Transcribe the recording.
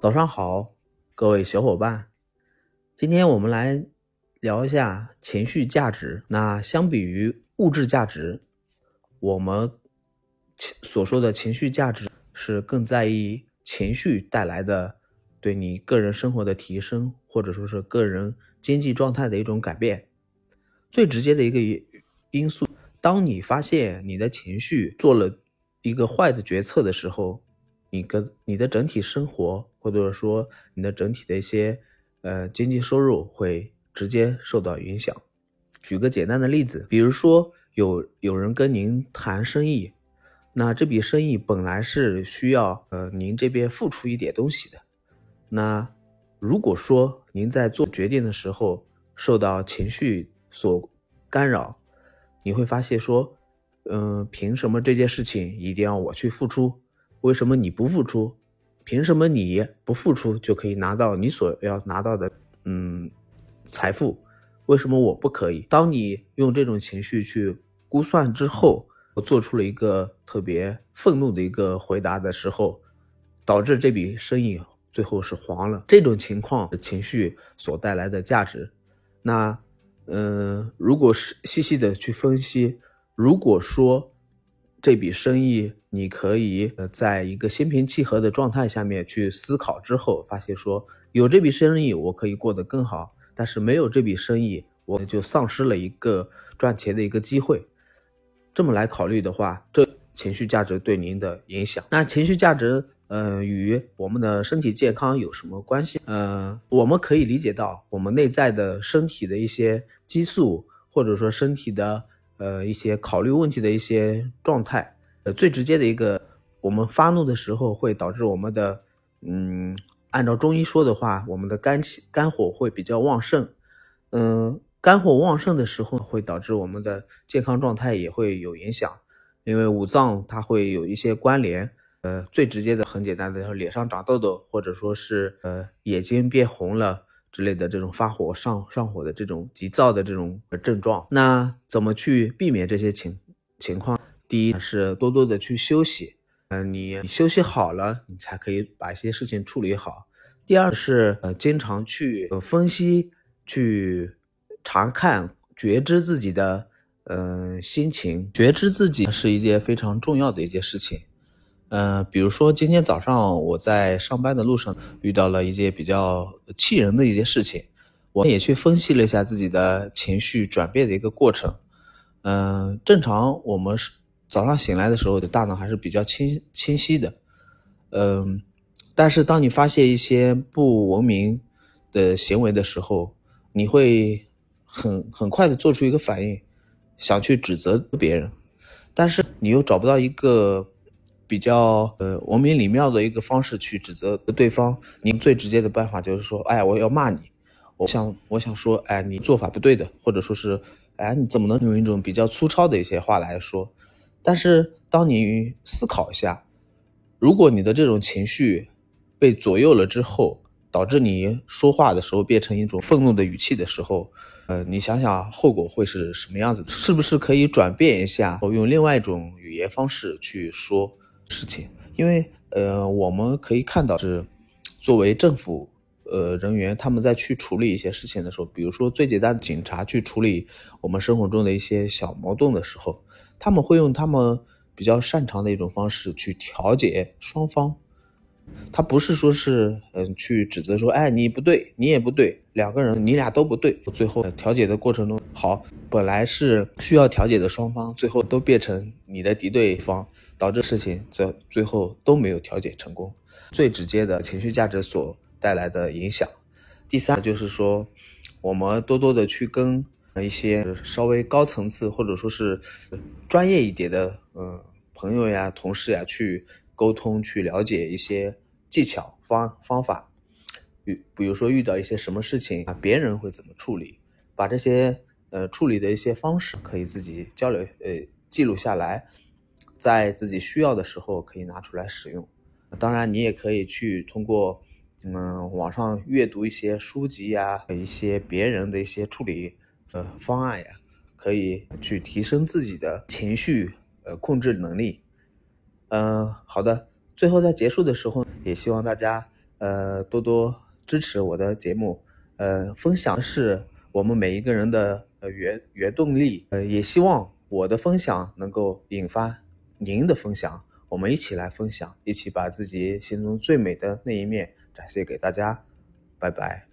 早上好，各位小伙伴，今天我们来聊一下情绪价值。那相比于物质价值，我们所说的情绪价值是更在意情绪带来的对你个人生活的提升，或者说是个人经济状态的一种改变。最直接的一个因素，当你发现你的情绪做了一个坏的决策的时候。你跟你的整体生活，或者说你的整体的一些呃经济收入会直接受到影响。举个简单的例子，比如说有有人跟您谈生意，那这笔生意本来是需要呃您这边付出一点东西的。那如果说您在做决定的时候受到情绪所干扰，你会发现说，嗯，凭什么这件事情一定要我去付出？为什么你不付出？凭什么你不付出就可以拿到你所要拿到的嗯财富？为什么我不可以？当你用这种情绪去估算之后，我做出了一个特别愤怒的一个回答的时候，导致这笔生意最后是黄了。这种情况的情绪所带来的价值，那嗯，如果是细细的去分析，如果说。这笔生意，你可以呃，在一个心平气和的状态下面去思考之后，发现说有这笔生意，我可以过得更好；但是没有这笔生意，我就丧失了一个赚钱的一个机会。这么来考虑的话，这情绪价值对您的影响，那情绪价值，呃，与我们的身体健康有什么关系？呃，我们可以理解到，我们内在的身体的一些激素，或者说身体的。呃，一些考虑问题的一些状态，呃，最直接的一个，我们发怒的时候会导致我们的，嗯，按照中医说的话，我们的肝气、肝火会比较旺盛，嗯，肝火旺盛的时候会导致我们的健康状态也会有影响，因为五脏它会有一些关联，呃，最直接的很简单的，脸上长痘痘，或者说是呃眼睛变红了。之类的这种发火上上火的这种急躁的这种症状，那怎么去避免这些情情况？第一是多多的去休息，嗯，你休息好了，你才可以把一些事情处理好。第二是呃，经常去分析、去查看、觉知自己的嗯心情，觉知自己是一件非常重要的一件事情。嗯，比如说今天早上我在上班的路上遇到了一件比较气人的一件事情，我也去分析了一下自己的情绪转变的一个过程。嗯，正常我们是早上醒来的时候的大脑还是比较清清晰的。嗯，但是当你发现一些不文明的行为的时候，你会很很快的做出一个反应，想去指责别人，但是你又找不到一个。比较呃文明礼貌的一个方式去指责对方，您最直接的办法就是说，哎，我要骂你，我想我想说，哎，你做法不对的，或者说是，哎，你怎么能用一种比较粗糙的一些话来说？但是当你思考一下，如果你的这种情绪被左右了之后，导致你说话的时候变成一种愤怒的语气的时候，呃，你想想后果会是什么样子？是不是可以转变一下，我用另外一种语言方式去说？事情，因为呃，我们可以看到是作为政府呃人员，他们在去处理一些事情的时候，比如说最简单的警察去处理我们生活中的一些小矛盾的时候，他们会用他们比较擅长的一种方式去调解双方。他不是说是嗯去指责说，哎你不对，你也不对，两个人你俩都不对。最后调解的过程中，好，本来是需要调解的双方，最后都变成你的敌对方。导致事情最最后都没有调解成功，最直接的情绪价值所带来的影响。第三就是说，我们多多的去跟一些稍微高层次或者说是专业一点的嗯朋友呀、同事呀去沟通，去了解一些技巧方方法。比比如说遇到一些什么事情啊，别人会怎么处理，把这些呃处理的一些方式可以自己交流呃记录下来。在自己需要的时候可以拿出来使用，当然你也可以去通过，嗯，网上阅读一些书籍呀，一些别人的一些处理呃方案呀，可以去提升自己的情绪呃控制能力。嗯，好的，最后在结束的时候也希望大家呃，多多支持我的节目。呃，分享是我们每一个人的呃原原动力。呃，也希望我的分享能够引发您的分享，我们一起来分享，一起把自己心中最美的那一面展现给大家。拜拜。